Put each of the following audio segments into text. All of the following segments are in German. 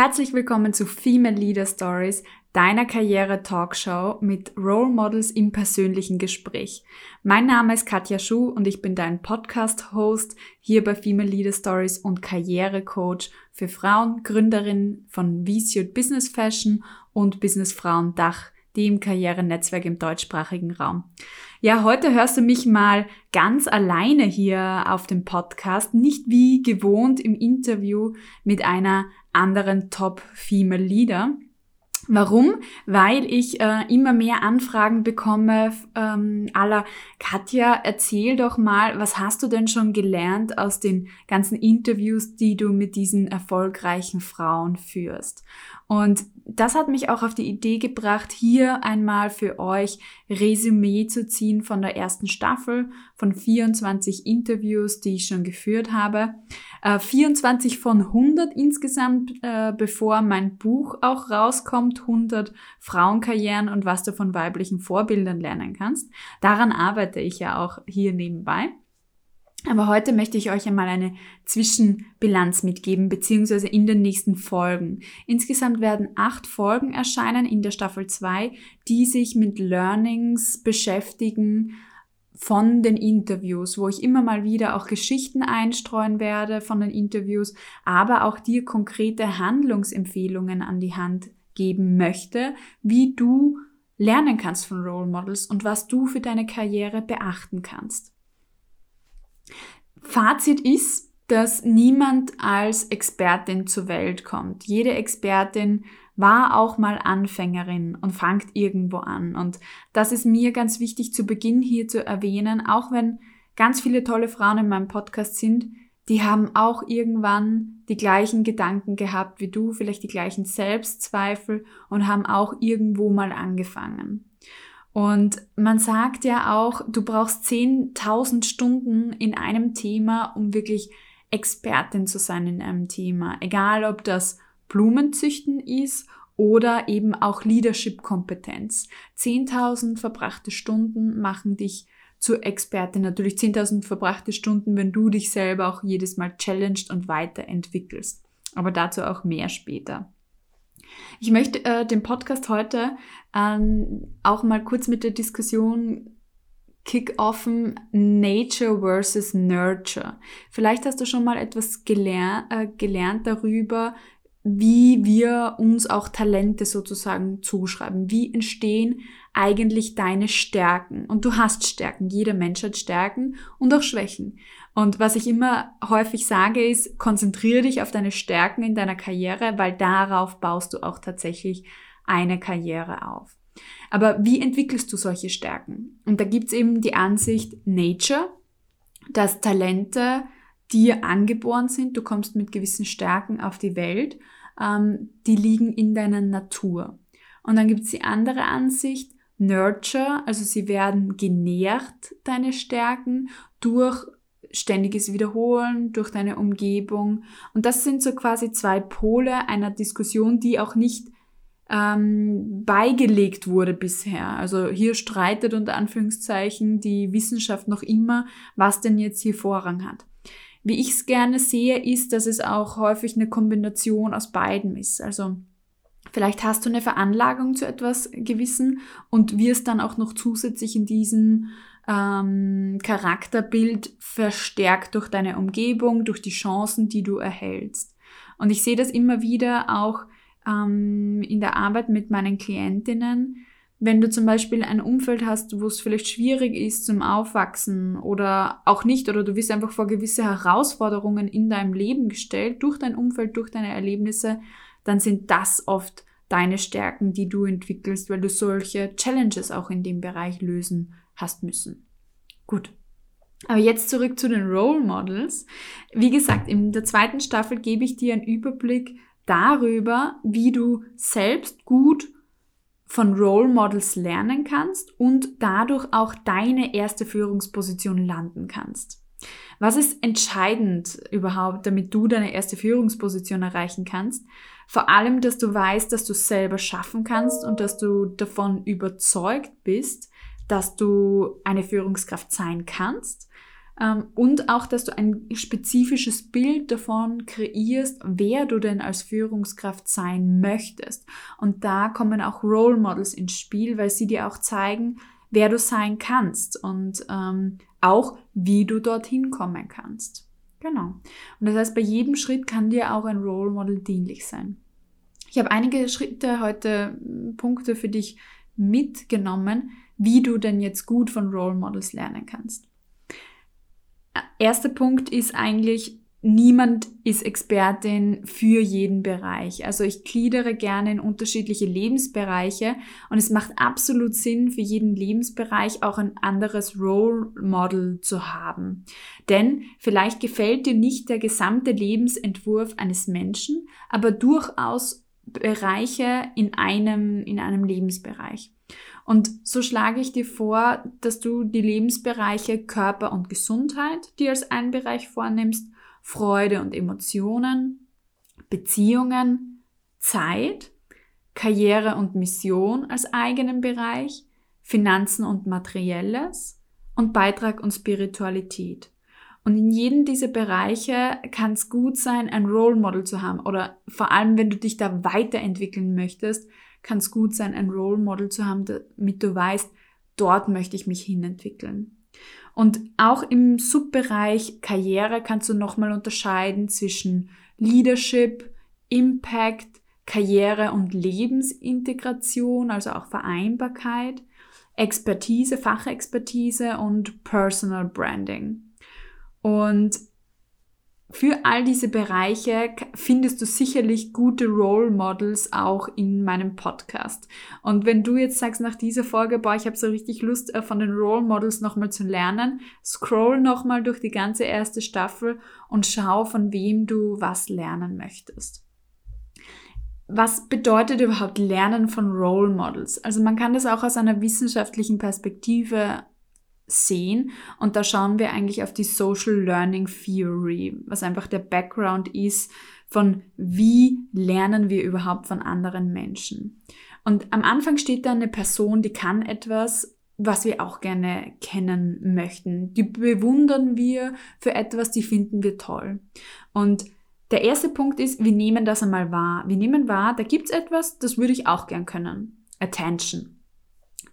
Herzlich willkommen zu Female Leader Stories, deiner Karriere-Talkshow mit Role Models im persönlichen Gespräch. Mein Name ist Katja Schuh und ich bin dein Podcast-Host hier bei Female Leader Stories und Karrierecoach für Frauen, Gründerinnen von VSUIT Business Fashion und Business Frauen Dach, die im Karrierenetzwerk im deutschsprachigen Raum. Ja, heute hörst du mich mal ganz alleine hier auf dem Podcast, nicht wie gewohnt im Interview mit einer anderen Top-Female Leader. Warum? Weil ich äh, immer mehr Anfragen bekomme ähm, aller Katja, erzähl doch mal, was hast du denn schon gelernt aus den ganzen Interviews, die du mit diesen erfolgreichen Frauen führst? Und das hat mich auch auf die Idee gebracht, hier einmal für euch Resümee zu ziehen von der ersten Staffel, von 24 Interviews, die ich schon geführt habe. Äh, 24 von 100 insgesamt, äh, bevor mein Buch auch rauskommt, 100 Frauenkarrieren und was du von weiblichen Vorbildern lernen kannst. Daran arbeite ich ja auch hier nebenbei. Aber heute möchte ich euch einmal eine Zwischenbilanz mitgeben, beziehungsweise in den nächsten Folgen. Insgesamt werden acht Folgen erscheinen in der Staffel 2, die sich mit Learnings beschäftigen von den Interviews, wo ich immer mal wieder auch Geschichten einstreuen werde von den Interviews, aber auch dir konkrete Handlungsempfehlungen an die Hand geben möchte, wie du lernen kannst von Role Models und was du für deine Karriere beachten kannst. Fazit ist, dass niemand als Expertin zur Welt kommt. Jede Expertin war auch mal Anfängerin und fangt irgendwo an. Und das ist mir ganz wichtig zu Beginn hier zu erwähnen, auch wenn ganz viele tolle Frauen in meinem Podcast sind, die haben auch irgendwann die gleichen Gedanken gehabt wie du, vielleicht die gleichen Selbstzweifel und haben auch irgendwo mal angefangen. Und man sagt ja auch, du brauchst 10.000 Stunden in einem Thema, um wirklich Expertin zu sein in einem Thema. Egal, ob das Blumenzüchten ist oder eben auch Leadership-Kompetenz. 10.000 verbrachte Stunden machen dich zur Expertin. Natürlich 10.000 verbrachte Stunden, wenn du dich selber auch jedes Mal challenged und weiterentwickelst. Aber dazu auch mehr später. Ich möchte äh, den Podcast heute ähm, auch mal kurz mit der Diskussion kick-offen Nature versus Nurture. Vielleicht hast du schon mal etwas geler äh, gelernt darüber, wie wir uns auch Talente sozusagen zuschreiben. Wie entstehen eigentlich deine Stärken? Und du hast Stärken. Jeder Mensch hat Stärken und auch Schwächen. Und was ich immer häufig sage, ist, konzentriere dich auf deine Stärken in deiner Karriere, weil darauf baust du auch tatsächlich eine Karriere auf. Aber wie entwickelst du solche Stärken? Und da gibt's eben die Ansicht Nature, dass Talente dir angeboren sind, du kommst mit gewissen Stärken auf die Welt, ähm, die liegen in deiner Natur. Und dann gibt's die andere Ansicht, Nurture, also sie werden genährt, deine Stärken, durch ständiges Wiederholen durch deine Umgebung. Und das sind so quasi zwei Pole einer Diskussion, die auch nicht ähm, beigelegt wurde bisher. Also hier streitet unter Anführungszeichen die Wissenschaft noch immer, was denn jetzt hier Vorrang hat. Wie ich es gerne sehe, ist, dass es auch häufig eine Kombination aus beiden ist. Also vielleicht hast du eine Veranlagung zu etwas Gewissen und wirst dann auch noch zusätzlich in diesem ähm, Charakterbild verstärkt durch deine Umgebung, durch die Chancen, die du erhältst. Und ich sehe das immer wieder auch ähm, in der Arbeit mit meinen Klientinnen, wenn du zum Beispiel ein Umfeld hast, wo es vielleicht schwierig ist zum Aufwachsen oder auch nicht, oder du wirst einfach vor gewisse Herausforderungen in deinem Leben gestellt, durch dein Umfeld, durch deine Erlebnisse, dann sind das oft deine Stärken, die du entwickelst, weil du solche Challenges auch in dem Bereich lösen hast müssen. Gut. Aber jetzt zurück zu den Role Models. Wie gesagt, in der zweiten Staffel gebe ich dir einen Überblick darüber, wie du selbst gut von Role Models lernen kannst und dadurch auch deine erste Führungsposition landen kannst. Was ist entscheidend überhaupt, damit du deine erste Führungsposition erreichen kannst? Vor allem, dass du weißt, dass du selber schaffen kannst und dass du davon überzeugt bist, dass du eine Führungskraft sein kannst. Ähm, und auch, dass du ein spezifisches Bild davon kreierst, wer du denn als Führungskraft sein möchtest. Und da kommen auch Role Models ins Spiel, weil sie dir auch zeigen, wer du sein kannst und ähm, auch, wie du dorthin kommen kannst. Genau. Und das heißt, bei jedem Schritt kann dir auch ein Role Model dienlich sein. Ich habe einige Schritte heute, Punkte für dich mitgenommen, wie du denn jetzt gut von Role Models lernen kannst. Erster Punkt ist eigentlich, niemand ist Expertin für jeden Bereich. Also ich gliedere gerne in unterschiedliche Lebensbereiche und es macht absolut Sinn, für jeden Lebensbereich auch ein anderes Role Model zu haben. Denn vielleicht gefällt dir nicht der gesamte Lebensentwurf eines Menschen, aber durchaus Bereiche in einem, in einem Lebensbereich. Und so schlage ich dir vor, dass du die Lebensbereiche Körper und Gesundheit dir als einen Bereich vornimmst, Freude und Emotionen, Beziehungen, Zeit, Karriere und Mission als eigenen Bereich, Finanzen und Materielles und Beitrag und Spiritualität. Und in jedem dieser Bereiche kann es gut sein, ein Role Model zu haben. Oder vor allem, wenn du dich da weiterentwickeln möchtest, kann es gut sein, ein Role Model zu haben, damit du weißt, dort möchte ich mich hinentwickeln. Und auch im Subbereich Karriere kannst du nochmal unterscheiden zwischen Leadership, Impact, Karriere und Lebensintegration, also auch Vereinbarkeit, Expertise, Fachexpertise und Personal Branding. Und für all diese Bereiche findest du sicherlich gute Role Models auch in meinem Podcast. Und wenn du jetzt sagst nach dieser Folge, boah, ich habe so richtig Lust äh, von den Role Models nochmal zu lernen, scroll nochmal durch die ganze erste Staffel und schau, von wem du was lernen möchtest. Was bedeutet überhaupt Lernen von Role Models? Also man kann das auch aus einer wissenschaftlichen Perspektive sehen. Und da schauen wir eigentlich auf die Social Learning Theory, was einfach der Background ist von wie lernen wir überhaupt von anderen Menschen. Und am Anfang steht da eine Person, die kann etwas, was wir auch gerne kennen möchten. Die bewundern wir für etwas, die finden wir toll. Und der erste Punkt ist, wir nehmen das einmal wahr. Wir nehmen wahr, da gibt's etwas, das würde ich auch gern können. Attention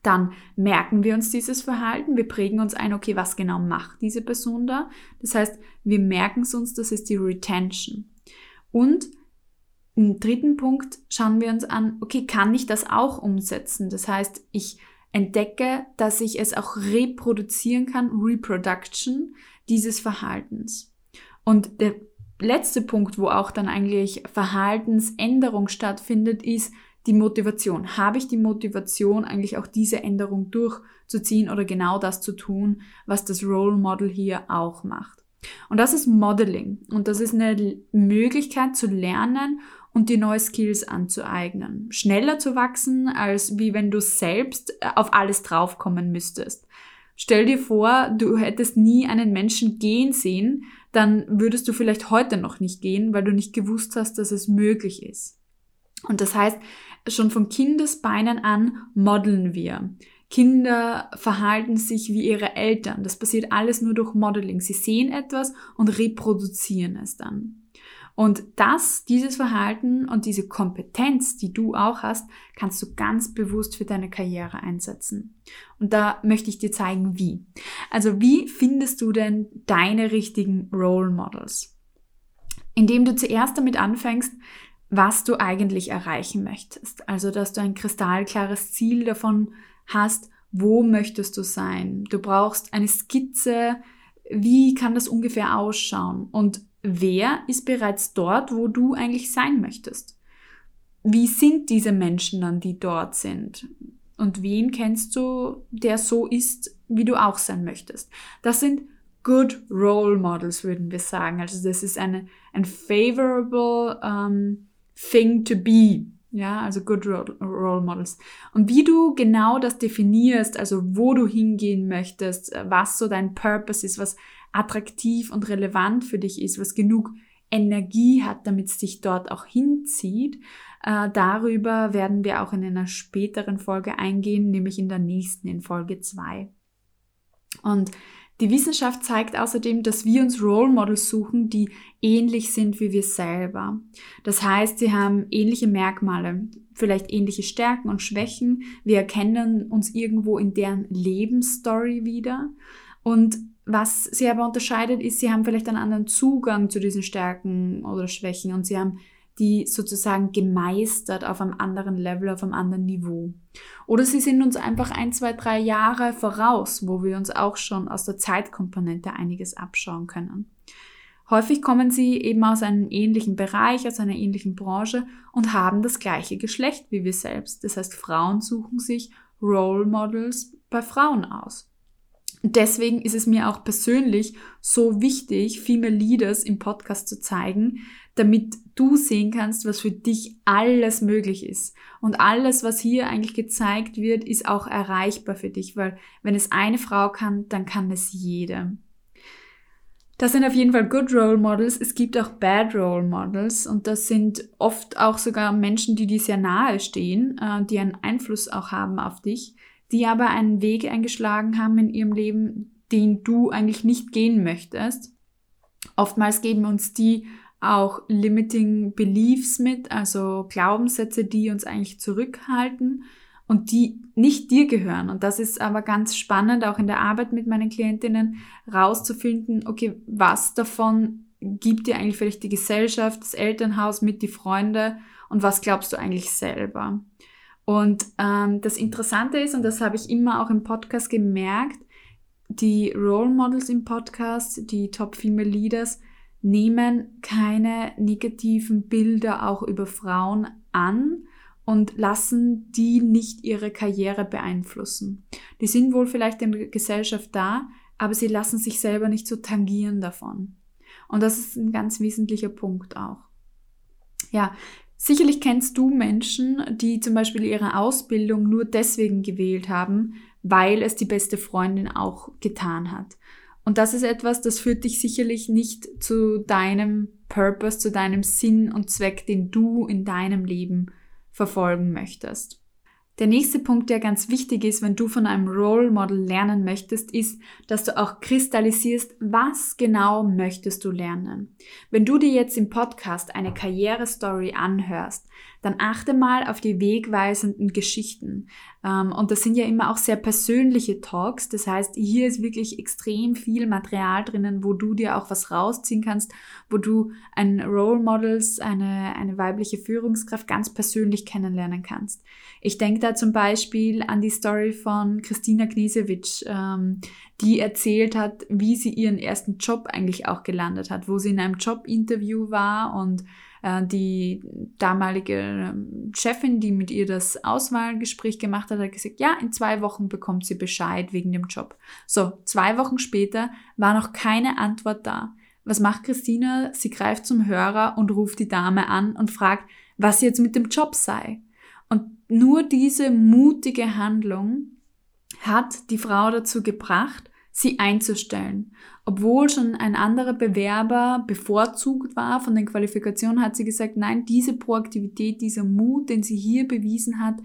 dann merken wir uns dieses Verhalten, wir prägen uns ein, okay, was genau macht diese Person da? Das heißt, wir merken es uns, das ist die Retention. Und im dritten Punkt schauen wir uns an, okay, kann ich das auch umsetzen? Das heißt, ich entdecke, dass ich es auch reproduzieren kann, Reproduction dieses Verhaltens. Und der letzte Punkt, wo auch dann eigentlich Verhaltensänderung stattfindet, ist, die Motivation. Habe ich die Motivation, eigentlich auch diese Änderung durchzuziehen oder genau das zu tun, was das Role Model hier auch macht? Und das ist Modeling. Und das ist eine Möglichkeit zu lernen und die neue Skills anzueignen. Schneller zu wachsen, als wie wenn du selbst äh, auf alles draufkommen müsstest. Stell dir vor, du hättest nie einen Menschen gehen sehen, dann würdest du vielleicht heute noch nicht gehen, weil du nicht gewusst hast, dass es möglich ist. Und das heißt, schon von Kindesbeinen an modeln wir. Kinder verhalten sich wie ihre Eltern. Das passiert alles nur durch Modeling. Sie sehen etwas und reproduzieren es dann. Und das, dieses Verhalten und diese Kompetenz, die du auch hast, kannst du ganz bewusst für deine Karriere einsetzen. Und da möchte ich dir zeigen, wie. Also wie findest du denn deine richtigen Role Models? Indem du zuerst damit anfängst, was du eigentlich erreichen möchtest. Also, dass du ein kristallklares Ziel davon hast, wo möchtest du sein. Du brauchst eine Skizze, wie kann das ungefähr ausschauen und wer ist bereits dort, wo du eigentlich sein möchtest. Wie sind diese Menschen dann, die dort sind? Und wen kennst du, der so ist, wie du auch sein möchtest? Das sind good role models, würden wir sagen. Also das ist eine, ein favorable ähm, thing to be. Ja, also Good Role Models. Und wie du genau das definierst, also wo du hingehen möchtest, was so dein Purpose ist, was attraktiv und relevant für dich ist, was genug Energie hat, damit es dich dort auch hinzieht, äh, darüber werden wir auch in einer späteren Folge eingehen, nämlich in der nächsten, in Folge 2. Und Die Wissenschaft zeigt außerdem, dass wir uns Role Models suchen, die ähnlich sind wie wir selber. Das heißt, sie haben ähnliche Merkmale, vielleicht ähnliche Stärken und Schwächen. Wir erkennen uns irgendwo in deren Lebensstory wieder. Und was sie aber unterscheidet, ist, sie haben vielleicht einen anderen Zugang zu diesen Stärken oder Schwächen und sie haben die sozusagen gemeistert auf einem anderen Level, auf einem anderen Niveau. Oder sie sind uns einfach ein, zwei, drei Jahre voraus, wo wir uns auch schon aus der Zeitkomponente einiges abschauen können. Häufig kommen sie eben aus einem ähnlichen Bereich, aus einer ähnlichen Branche und haben das gleiche Geschlecht wie wir selbst. Das heißt, Frauen suchen sich Role Models bei Frauen aus. Deswegen ist es mir auch persönlich so wichtig, Female Leaders im Podcast zu zeigen, damit du sehen kannst, was für dich alles möglich ist. Und alles, was hier eigentlich gezeigt wird, ist auch erreichbar für dich, weil wenn es eine Frau kann, dann kann es jede. Das sind auf jeden Fall Good Role Models. Es gibt auch Bad Role Models und das sind oft auch sogar Menschen, die dir sehr nahe stehen, äh, die einen Einfluss auch haben auf dich, die aber einen Weg eingeschlagen haben in ihrem Leben, den du eigentlich nicht gehen möchtest. Oftmals geben uns die auch limiting beliefs mit, also Glaubenssätze, die uns eigentlich zurückhalten und die nicht dir gehören. Und das ist aber ganz spannend, auch in der Arbeit mit meinen Klientinnen rauszufinden, okay, was davon gibt dir eigentlich vielleicht die Gesellschaft, das Elternhaus mit, die Freunde und was glaubst du eigentlich selber? Und ähm, das Interessante ist, und das habe ich immer auch im Podcast gemerkt, die Role Models im Podcast, die Top Female Leaders, nehmen keine negativen Bilder auch über Frauen an und lassen die nicht ihre Karriere beeinflussen. Die sind wohl vielleicht in der Gesellschaft da, aber sie lassen sich selber nicht so tangieren davon. Und das ist ein ganz wesentlicher Punkt auch. Ja, sicherlich kennst du Menschen, die zum Beispiel ihre Ausbildung nur deswegen gewählt haben, weil es die beste Freundin auch getan hat. Und das ist etwas, das führt dich sicherlich nicht zu deinem Purpose, zu deinem Sinn und Zweck, den du in deinem Leben verfolgen möchtest. Der nächste Punkt, der ganz wichtig ist, wenn du von einem Role Model lernen möchtest, ist, dass du auch kristallisierst, was genau möchtest du lernen. Wenn du dir jetzt im Podcast eine Karrierestory anhörst, dann achte mal auf die wegweisenden Geschichten. Ähm, und das sind ja immer auch sehr persönliche Talks. Das heißt, hier ist wirklich extrem viel Material drinnen, wo du dir auch was rausziehen kannst, wo du ein Role Models, eine, eine weibliche Führungskraft ganz persönlich kennenlernen kannst. Ich denke da zum Beispiel an die Story von Christina Knesewitsch, ähm, die erzählt hat, wie sie ihren ersten Job eigentlich auch gelandet hat, wo sie in einem Jobinterview war und die damalige ähm, Chefin, die mit ihr das Auswahlgespräch gemacht hat, hat gesagt, ja, in zwei Wochen bekommt sie Bescheid wegen dem Job. So, zwei Wochen später war noch keine Antwort da. Was macht Christina? Sie greift zum Hörer und ruft die Dame an und fragt, was jetzt mit dem Job sei. Und nur diese mutige Handlung hat die Frau dazu gebracht, sie einzustellen. Obwohl schon ein anderer Bewerber bevorzugt war von den Qualifikationen, hat sie gesagt, nein, diese Proaktivität, dieser Mut, den sie hier bewiesen hat,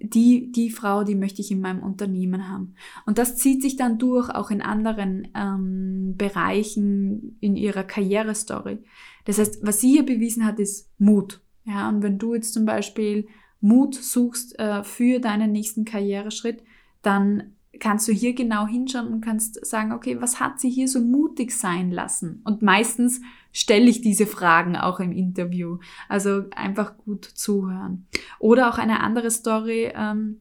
die, die Frau, die möchte ich in meinem Unternehmen haben. Und das zieht sich dann durch, auch in anderen ähm, Bereichen in ihrer Karrierestory. Das heißt, was sie hier bewiesen hat, ist Mut. Ja, und wenn du jetzt zum Beispiel Mut suchst äh, für deinen nächsten Karriereschritt, dann kannst du hier genau hinschauen und kannst sagen, okay, was hat sie hier so mutig sein lassen? Und meistens stelle ich diese Fragen auch im Interview. Also einfach gut zuhören. Oder auch eine andere Story, ähm,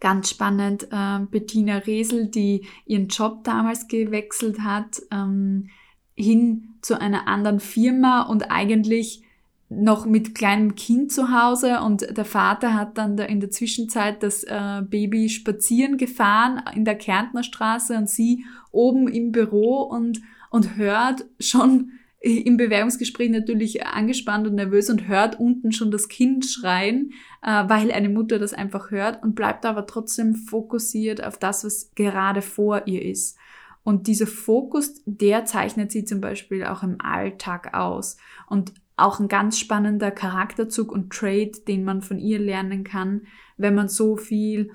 ganz spannend, äh, Bettina Resel, die ihren Job damals gewechselt hat, ähm, hin zu einer anderen Firma und eigentlich noch mit kleinem Kind zu Hause und der Vater hat dann in der Zwischenzeit das äh, Baby spazieren gefahren in der Kärntner Straße und sie oben im Büro und, und hört schon im Bewerbungsgespräch natürlich angespannt und nervös und hört unten schon das Kind schreien, äh, weil eine Mutter das einfach hört und bleibt aber trotzdem fokussiert auf das, was gerade vor ihr ist. Und dieser Fokus, der zeichnet sie zum Beispiel auch im Alltag aus. Und auch ein ganz spannender Charakterzug und Trait, den man von ihr lernen kann, wenn man so viel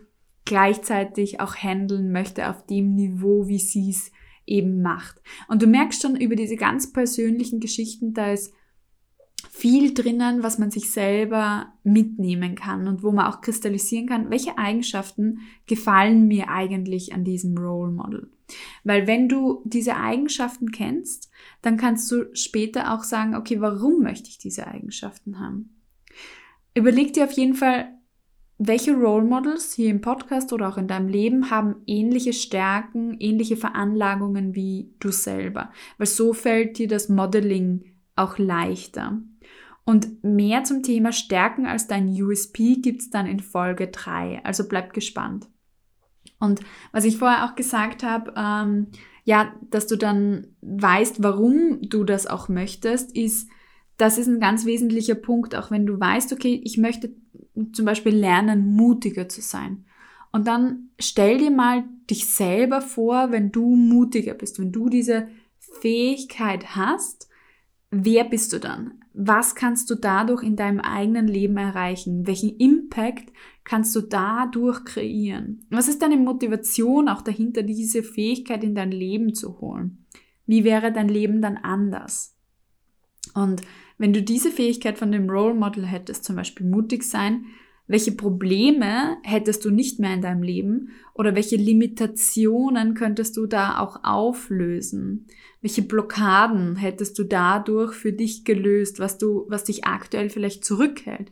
gleichzeitig auch handeln möchte auf dem Niveau, wie sie es eben macht. Und du merkst schon über diese ganz persönlichen Geschichten, da ist viel drinnen, was man sich selber mitnehmen kann und wo man auch kristallisieren kann, welche Eigenschaften gefallen mir eigentlich an diesem Role Model. Weil wenn du diese Eigenschaften kennst, dann kannst du später auch sagen, okay, warum möchte ich diese Eigenschaften haben? Überleg dir auf jeden Fall, welche Role Models hier im Podcast oder auch in deinem Leben haben ähnliche Stärken, ähnliche Veranlagungen wie du selber. Weil so fällt dir das Modeling auch leichter. Und mehr zum Thema Stärken als dein USP gibt es dann in Folge 3. Also bleib gespannt. Und was ich vorher auch gesagt habe, ähm, ja, dass du dann weißt, warum du das auch möchtest, ist, das ist ein ganz wesentlicher Punkt, auch wenn du weißt, okay, ich möchte zum Beispiel lernen, mutiger zu sein. Und dann stell dir mal dich selber vor, wenn du mutiger bist, wenn du diese Fähigkeit hast, wer bist du dann? Was kannst du dadurch in deinem eigenen Leben erreichen? Welchen Impact kannst du dadurch kreieren? Was ist deine Motivation auch dahinter, diese Fähigkeit in dein Leben zu holen? Wie wäre dein Leben dann anders? Und wenn du diese Fähigkeit von dem Role Model hättest, zum Beispiel mutig sein, welche Probleme hättest du nicht mehr in deinem Leben oder welche Limitationen könntest du da auch auflösen? Welche Blockaden hättest du dadurch für dich gelöst, was du, was dich aktuell vielleicht zurückhält?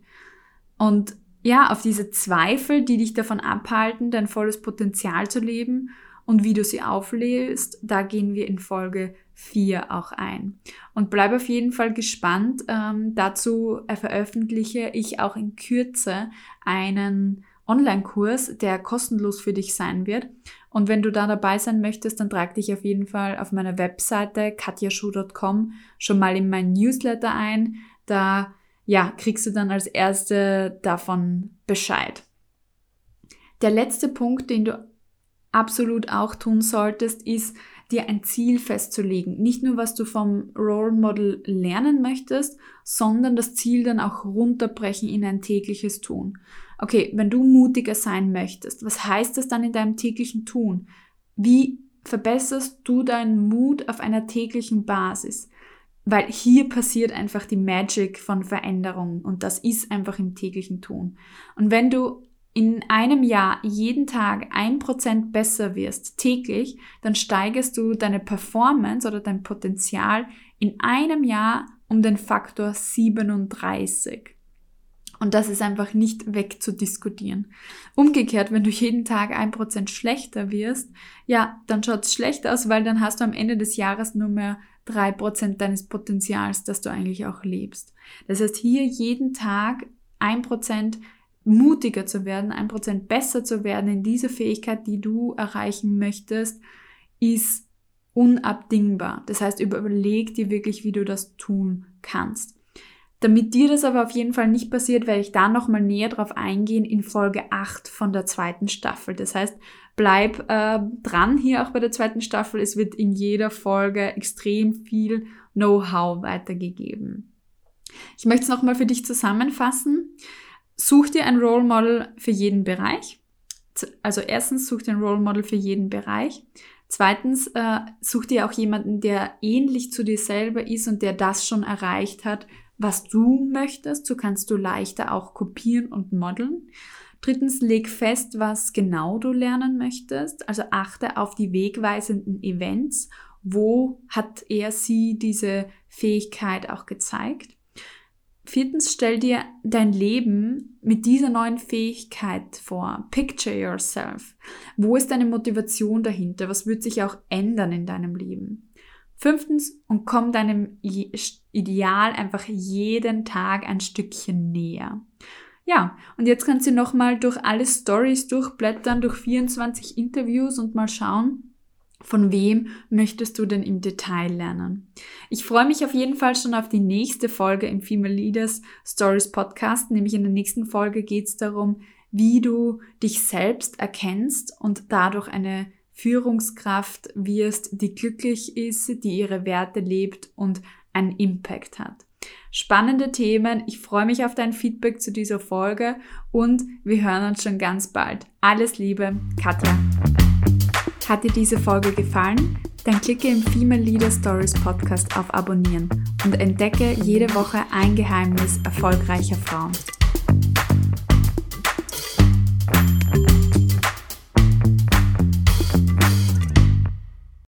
Und ja, auf diese Zweifel, die dich davon abhalten, dein volles Potenzial zu leben und wie du sie auflöst, da gehen wir in Folge 4 auch ein. Und bleib auf jeden Fall gespannt. Ähm, dazu veröffentliche ich auch in Kürze einen Online-Kurs, der kostenlos für dich sein wird. Und wenn du da dabei sein möchtest, dann trag dich auf jeden Fall auf meiner Webseite katjaschuh.com schon mal in meinen Newsletter ein. Da ja, kriegst du dann als erste davon Bescheid. Der letzte Punkt, den du absolut auch tun solltest, ist, dir ein Ziel festzulegen. Nicht nur, was du vom Role Model lernen möchtest, sondern das Ziel dann auch runterbrechen in ein tägliches Tun. Okay, wenn du mutiger sein möchtest, was heißt das dann in deinem täglichen Tun? Wie verbesserst du deinen Mut auf einer täglichen Basis? Weil hier passiert einfach die Magic von Veränderung und das ist einfach im täglichen Tun. Und wenn du in einem Jahr jeden Tag ein Prozent besser wirst, täglich, dann steigerst du deine Performance oder dein Potenzial in einem Jahr um den Faktor 37. Und das ist einfach nicht wegzudiskutieren. Umgekehrt, wenn du jeden Tag ein Prozent schlechter wirst, ja, dann schaut es schlecht aus, weil dann hast du am Ende des Jahres nur mehr drei Prozent deines Potenzials, das du eigentlich auch lebst. Das heißt, hier jeden Tag ein Prozent mutiger zu werden, ein Prozent besser zu werden in dieser Fähigkeit, die du erreichen möchtest, ist unabdingbar. Das heißt, überleg dir wirklich, wie du das tun kannst. Damit dir das aber auf jeden Fall nicht passiert, werde ich da nochmal näher drauf eingehen in Folge 8 von der zweiten Staffel. Das heißt, bleib äh, dran hier auch bei der zweiten Staffel. Es wird in jeder Folge extrem viel Know-how weitergegeben. Ich möchte es nochmal für dich zusammenfassen. Such dir ein Role Model für jeden Bereich. Also erstens such dir ein Role Model für jeden Bereich. Zweitens äh, such dir auch jemanden, der ähnlich zu dir selber ist und der das schon erreicht hat, was du möchtest. So kannst du leichter auch kopieren und modeln. Drittens, leg fest, was genau du lernen möchtest. Also achte auf die wegweisenden Events. Wo hat er sie diese Fähigkeit auch gezeigt? Viertens, stell dir dein Leben mit dieser neuen Fähigkeit vor. Picture yourself. Wo ist deine Motivation dahinter? Was wird sich auch ändern in deinem Leben? Fünftens, und komm deinem Ideal einfach jeden Tag ein Stückchen näher. Ja, und jetzt kannst du nochmal durch alle Stories durchblättern, durch 24 Interviews und mal schauen, von wem möchtest du denn im Detail lernen? Ich freue mich auf jeden Fall schon auf die nächste Folge im Female Leaders Stories Podcast. Nämlich in der nächsten Folge geht es darum, wie du dich selbst erkennst und dadurch eine Führungskraft wirst, die glücklich ist, die ihre Werte lebt und einen Impact hat. Spannende Themen. Ich freue mich auf dein Feedback zu dieser Folge und wir hören uns schon ganz bald. Alles Liebe, Katja. Hat dir diese Folge gefallen? Dann klicke im Female Leader Stories Podcast auf Abonnieren und entdecke jede Woche ein Geheimnis erfolgreicher Frauen.